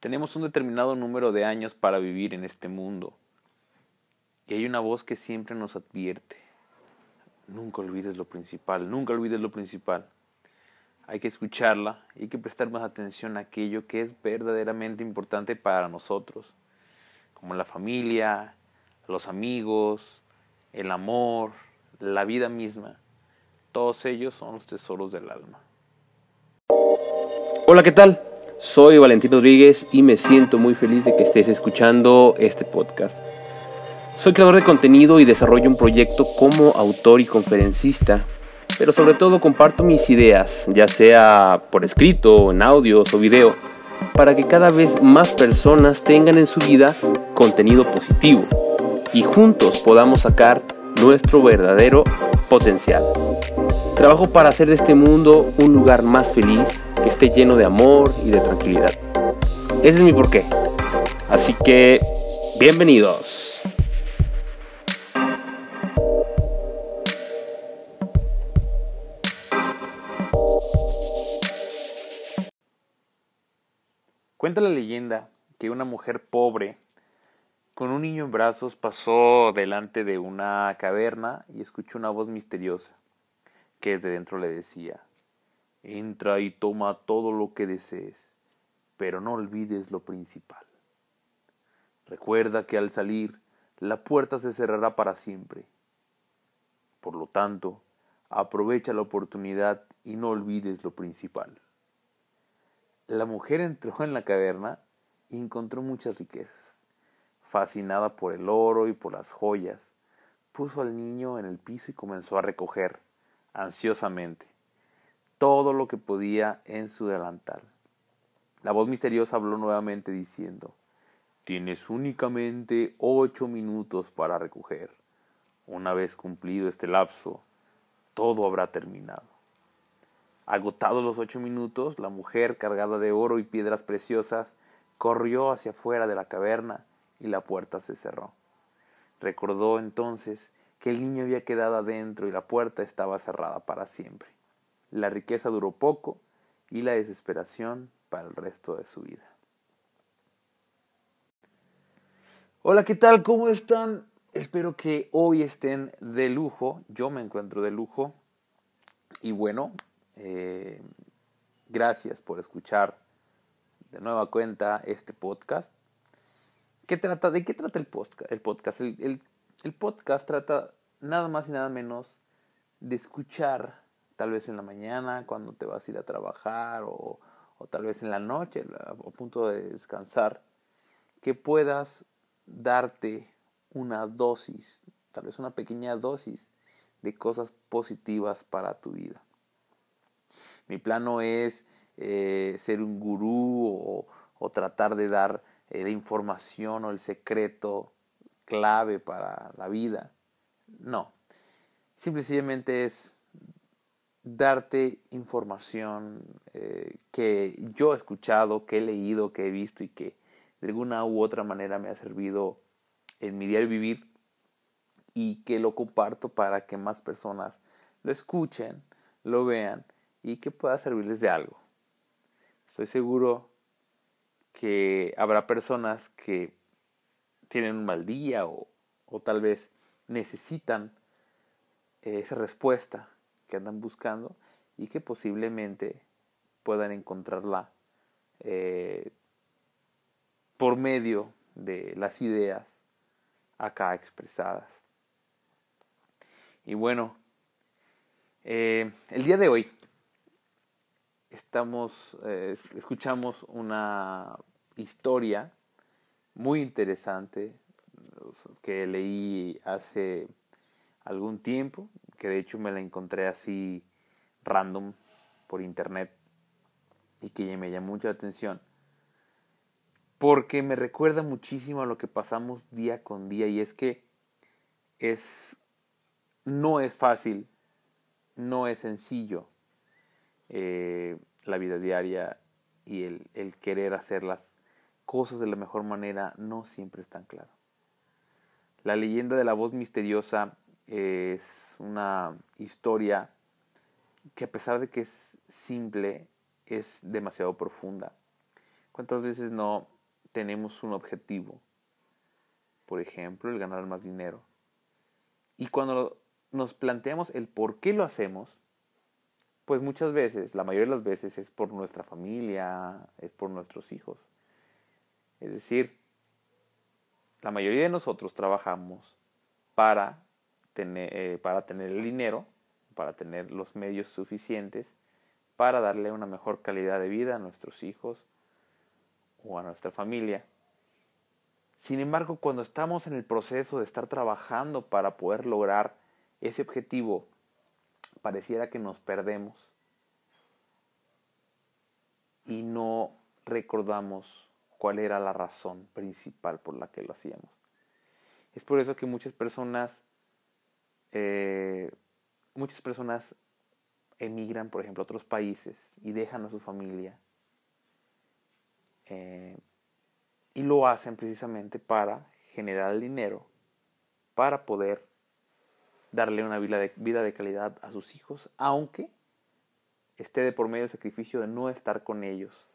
Tenemos un determinado número de años para vivir en este mundo. Y hay una voz que siempre nos advierte. Nunca olvides lo principal, nunca olvides lo principal. Hay que escucharla y hay que prestar más atención a aquello que es verdaderamente importante para nosotros, como la familia, los amigos, el amor, la vida misma. Todos ellos son los tesoros del alma. Hola, ¿qué tal? Soy Valentín Rodríguez y me siento muy feliz de que estés escuchando este podcast. Soy creador de contenido y desarrollo un proyecto como autor y conferencista, pero sobre todo comparto mis ideas, ya sea por escrito, en audios o video, para que cada vez más personas tengan en su vida contenido positivo y juntos podamos sacar nuestro verdadero potencial. Trabajo para hacer de este mundo un lugar más feliz, que esté lleno de amor y de tranquilidad. Ese es mi porqué. Así que, bienvenidos. Cuenta la leyenda que una mujer pobre con un niño en brazos pasó delante de una caverna y escuchó una voz misteriosa que desde dentro le decía Entra y toma todo lo que desees, pero no olvides lo principal. Recuerda que al salir la puerta se cerrará para siempre. Por lo tanto, aprovecha la oportunidad y no olvides lo principal. La mujer entró en la caverna y encontró muchas riquezas. Fascinada por el oro y por las joyas, puso al niño en el piso y comenzó a recoger, ansiosamente, todo lo que podía en su delantal. La voz misteriosa habló nuevamente diciendo, Tienes únicamente ocho minutos para recoger. Una vez cumplido este lapso, todo habrá terminado. Agotados los ocho minutos, la mujer, cargada de oro y piedras preciosas, corrió hacia afuera de la caverna y la puerta se cerró. Recordó entonces que el niño había quedado adentro y la puerta estaba cerrada para siempre. La riqueza duró poco y la desesperación para el resto de su vida. Hola, ¿qué tal? ¿Cómo están? Espero que hoy estén de lujo. Yo me encuentro de lujo. Y bueno, eh, gracias por escuchar de nueva cuenta este podcast trata, ¿De qué trata el podcast? El, podcast? El, el, podcast trata nada más y nada menos de escuchar, tal vez en la mañana, cuando te vas a ir a trabajar, o, o tal vez en la noche, a, punto de descansar, que puedas darte una dosis, tal vez una pequeña dosis de cosas positivas para tu vida. Mi plano es eh, ser un gurú o, tratar de dar la eh, información o el secreto clave para la vida. No. Simplemente es darte información eh, que yo he escuchado, que he leído, que he visto y que de alguna u otra manera me ha servido en mi diario vivir y que lo comparto para que más personas lo escuchen, lo vean y que pueda servirles de algo. Estoy seguro que habrá personas que tienen un mal día o, tal vez necesitan esa respuesta que andan buscando y que posiblemente puedan encontrarla eh, por medio de las ideas acá expresadas. Y bueno, eh, el día de hoy estamos, eh, escuchamos una historia muy interesante que leí hace algún tiempo, que de hecho me la encontré así random por internet y que me llamó mucha atención porque me recuerda muchísimo a lo que pasamos día con día y es que es no es fácil, no es sencillo eh, la vida diaria y el, el querer hacer las cosas de la mejor manera no siempre es tan claro. La leyenda de la voz misteriosa es una historia que a pesar de que es simple, es demasiado profunda. ¿Cuántas veces no tenemos un objetivo? Por ejemplo, el ganar más dinero. Y cuando nos planteamos el por qué lo hacemos, pues muchas veces, la mayoría de las veces es por nuestra familia, es por nuestros hijos. Es decir, la mayoría de nosotros trabajamos para tener, eh, para tener el dinero, para tener los medios suficientes, para darle una mejor calidad de vida a nuestros hijos o a nuestra familia. Sin embargo, cuando estamos en el proceso de estar trabajando para poder lograr ese objetivo, pareciera que nos perdemos y no recordamos cuál era la razón principal por la que lo hacíamos. Es por eso que muchas personas, eh, muchas personas emigran, por ejemplo, a otros países y dejan a su familia. Eh, y lo hacen precisamente para generar el dinero, para poder darle una vida de, vida de calidad a sus hijos, aunque esté de por medio el sacrificio de no estar con ellos.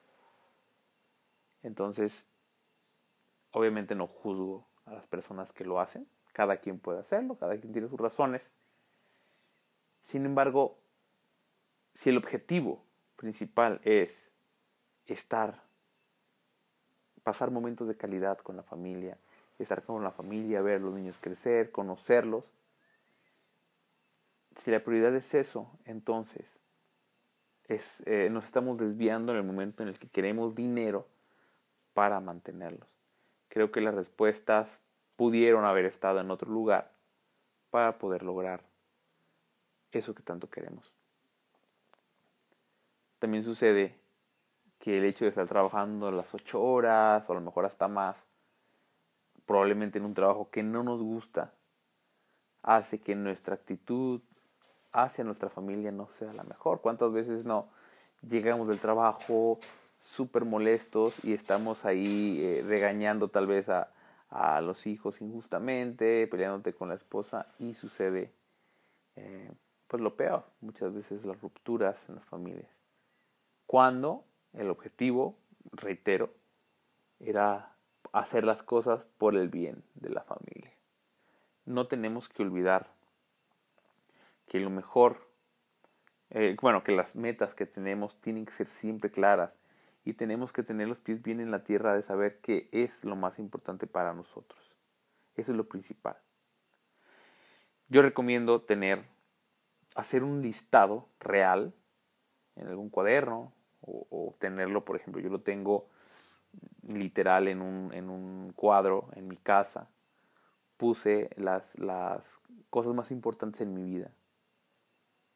Entonces, obviamente no juzgo a las personas que lo hacen, cada quien puede hacerlo, cada quien tiene sus razones. Sin embargo, si el objetivo principal es estar, pasar momentos de calidad con la familia, estar con la familia, ver a los niños crecer, conocerlos, si la prioridad es eso, entonces es, eh, nos estamos desviando en el momento en el que queremos dinero para mantenerlos. Creo que las respuestas pudieron haber estado en otro lugar para poder lograr eso que tanto queremos. También sucede que el hecho de estar trabajando las ocho horas o a lo mejor hasta más, probablemente en un trabajo que no nos gusta, hace que nuestra actitud hacia nuestra familia no sea la mejor. ¿Cuántas veces no llegamos del trabajo súper molestos y estamos ahí eh, regañando tal vez a, a, los hijos injustamente, peleándote con la esposa y sucede eh, pues lo peor, muchas veces las rupturas en las familias. Cuando el objetivo, reitero, era hacer las cosas por el bien de la familia. No tenemos que olvidar que lo mejor, eh, bueno, que las metas que tenemos tienen que ser siempre claras y tenemos que tener los pies bien en la tierra de saber qué es lo más importante para nosotros. Eso es lo principal. Yo recomiendo tener, hacer un listado real en algún cuaderno o, tenerlo, por ejemplo, yo lo tengo literal en un, en un cuadro en mi casa. Puse las, las cosas más importantes en mi vida.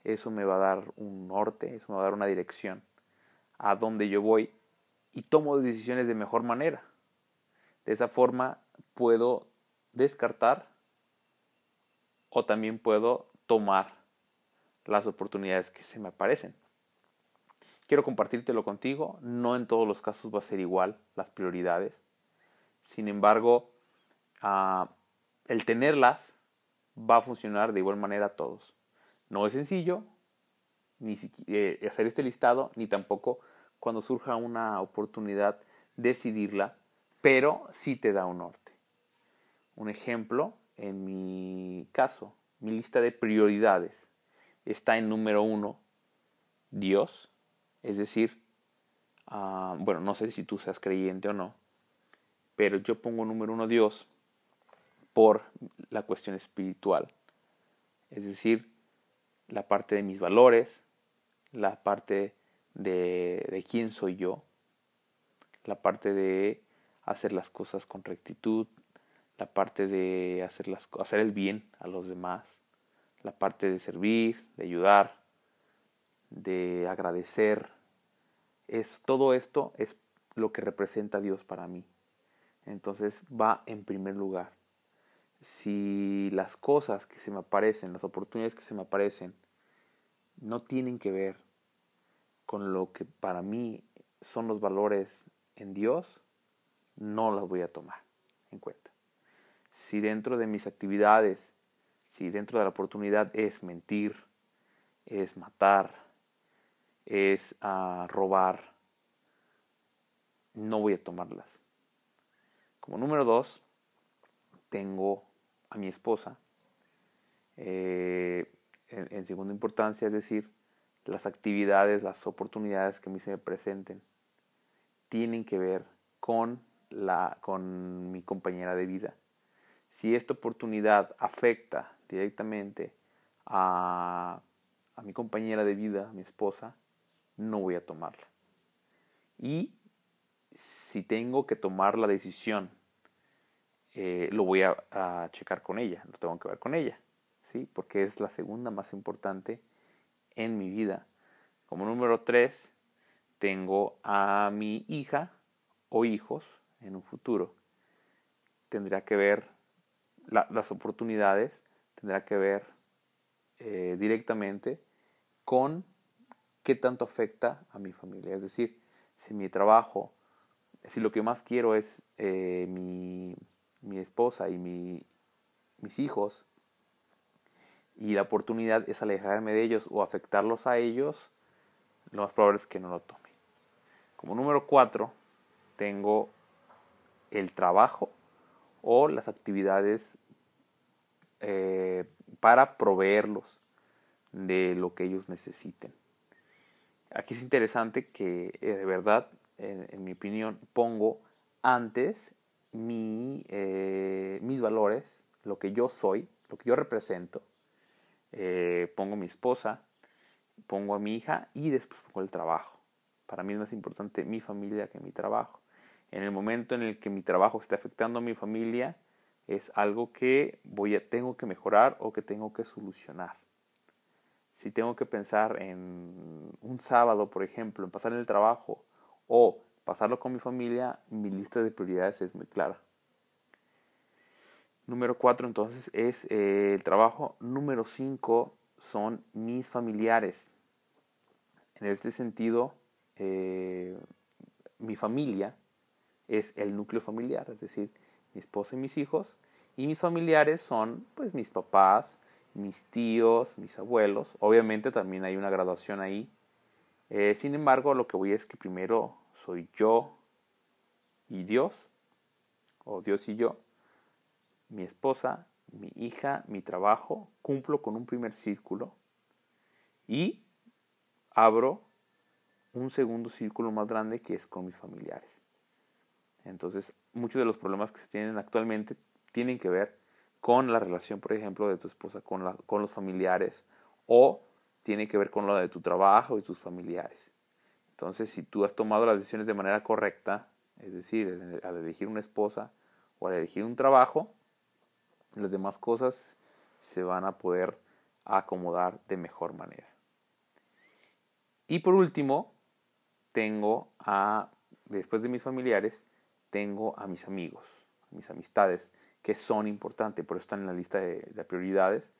Eso me va a dar un norte, eso me va a dar una dirección a dónde yo voy y tomo decisiones de mejor manera. De esa forma puedo descartar o también puedo tomar las oportunidades que se me aparecen. Quiero compartírtelo contigo, no en todos los casos va a ser igual las prioridades. Sin embargo, ah, el tenerlas va a funcionar de igual manera a todos. No es sencillo ni eh, hacer este listado, ni tampoco cuando surja una oportunidad decidirla, pero sí te da un norte. Un ejemplo, en mi caso, mi lista de prioridades está en número uno, Dios, es decir, ah, bueno, no sé si tú seas creyente o no, pero yo pongo número uno Dios por la cuestión espiritual, es decir, la parte de mis valores, la parte de, quién soy yo, la parte de hacer las cosas con rectitud, la parte de hacer, las, hacer el bien a los demás, la parte de servir, de ayudar, de agradecer. Es, todo esto es lo que representa Dios para mí. Entonces va en primer lugar. Si las cosas que se me aparecen, las oportunidades que se me aparecen, no tienen que ver con lo que para mí son los valores en Dios, no las voy a tomar en cuenta. Si dentro de mis actividades, si dentro de la oportunidad es mentir, es matar, es ah, robar, no voy a tomarlas. Como número dos, tengo a mi esposa. Eh, en, segunda importancia, es decir, las actividades, las oportunidades que a mí se me presenten, tienen que ver con, la, con mi compañera de vida. Si esta oportunidad afecta directamente a, a mi compañera de vida, a mi esposa, no voy a tomarla. Y si tengo que tomar la decisión, eh, lo voy a, a, checar con ella, lo tengo que ver con ella, ¿sí? Porque es la segunda más importante en mi vida. Como número tres, tengo a mi hija o hijos en un futuro. Tendría que ver las oportunidades, tendrá que ver eh, directamente con qué tanto afecta a mi familia. Es decir, si mi trabajo, si lo que más quiero es eh, mi, mi, esposa y mi, mis hijos, y la oportunidad es alejarme de ellos o afectarlos a ellos, lo más probable es que no lo tome. Como número cuatro, tengo el trabajo o las actividades eh, para proveerlos de lo que ellos necesiten. Aquí es interesante que eh, de verdad, en, mi opinión, pongo antes mi, eh, mis valores, lo que yo soy, lo que yo represento, pongo mi esposa, pongo a mi hija y después pongo el trabajo. Para mí es más importante mi familia que mi trabajo. En el momento en el que mi trabajo esté afectando a mi familia, es algo que voy a, tengo que mejorar o que tengo que solucionar. Si tengo que pensar en un sábado, por ejemplo, en pasar en el trabajo o pasarlo con mi familia, mi lista de prioridades es muy clara. Número cuatro, entonces, es eh, el trabajo. Número cinco son mis familiares. En este sentido, eh, mi familia es el núcleo familiar, es decir, mi esposa y mis hijos, y mis familiares son pues mis papás, mis tíos, mis abuelos. Obviamente también hay una graduación ahí. Eh, sin embargo, lo que voy es que primero soy yo y Dios, o Dios y yo, mi esposa, mi hija, mi trabajo, cumplo con un primer círculo y abro un segundo círculo más grande que es con mis familiares. Entonces, muchos de los problemas que se tienen actualmente tienen que ver con la relación, por ejemplo, de tu esposa con, los familiares o tiene que ver con lo de tu trabajo y tus familiares. Entonces, si tú has tomado las decisiones de manera correcta, es decir, al elegir una esposa o al elegir un trabajo, las demás cosas se van a poder acomodar de mejor manera. Y por último, tengo a, después de mis familiares, tengo a mis amigos, mis amistades, que son importantes, por eso están en la lista de, prioridades.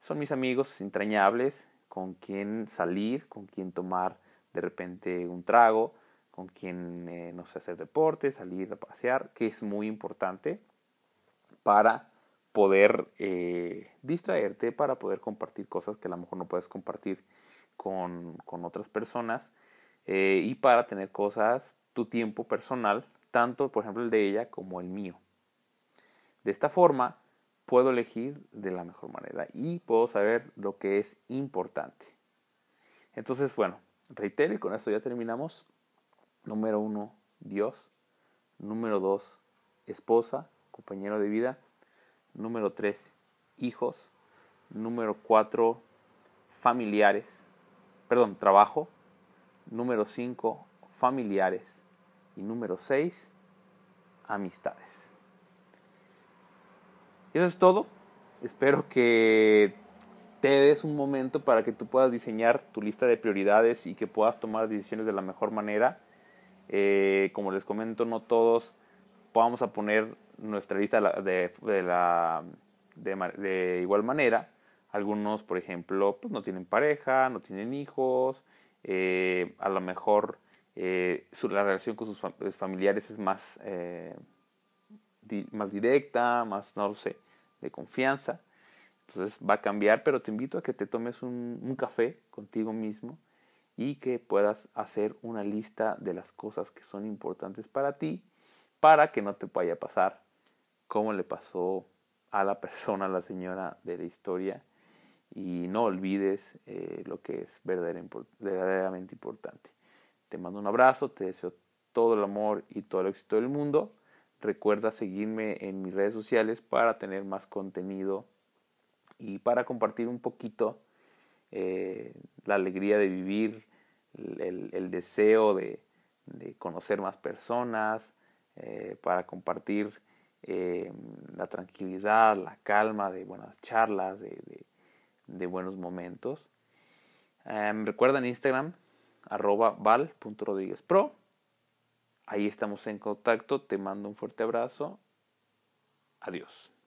Son mis amigos entrañables, con quien salir, con quien tomar de repente un trago, con quien, eh, no sé, hacer deporte, salir a pasear, que es muy importante para poder eh, distraerte, para poder compartir cosas que a lo mejor no puedes compartir con, con otras personas eh, y para tener cosas, tu tiempo personal, tanto por ejemplo el de ella como el mío. De esta forma, puedo elegir de la mejor manera y puedo saber lo que es importante. Entonces, bueno, reitero y con esto ya terminamos. Número uno, Dios. Número dos, esposa, compañero de vida. Número tres, hijos. Número cuatro, familiares. Perdón, trabajo. Número cinco, familiares. Y número seis, amistades eso es todo. Espero que te des un momento para que tú puedas diseñar tu lista de prioridades y que puedas tomar decisiones de la mejor manera. Eh, como les comento, no todos vamos a poner nuestra lista de, de, la, de, igual manera. Algunos, por ejemplo, pues no tienen pareja, no tienen hijos, eh, a lo mejor eh, la relación con sus familiares es más más directa, más, no sé, de confianza. Entonces va a cambiar, pero te invito a que te tomes un, café contigo mismo y que puedas hacer una lista de las cosas que son importantes para ti para que no te vaya a pasar como le pasó a la persona, a la señora de la historia y no olvides eh, lo que es verdaderamente importante. Te mando un abrazo, te deseo todo el amor y todo el éxito del mundo. Recuerda seguirme en mis redes sociales para tener más contenido y para compartir un poquito eh, la alegría de vivir, el, deseo de, conocer más personas, eh, para compartir eh, la tranquilidad, la calma de buenas charlas, de, buenos momentos. Em, recuerda en Instagram, arroba val.rodríguezpro. Ahí estamos en contacto. Te mando un fuerte abrazo. Adiós.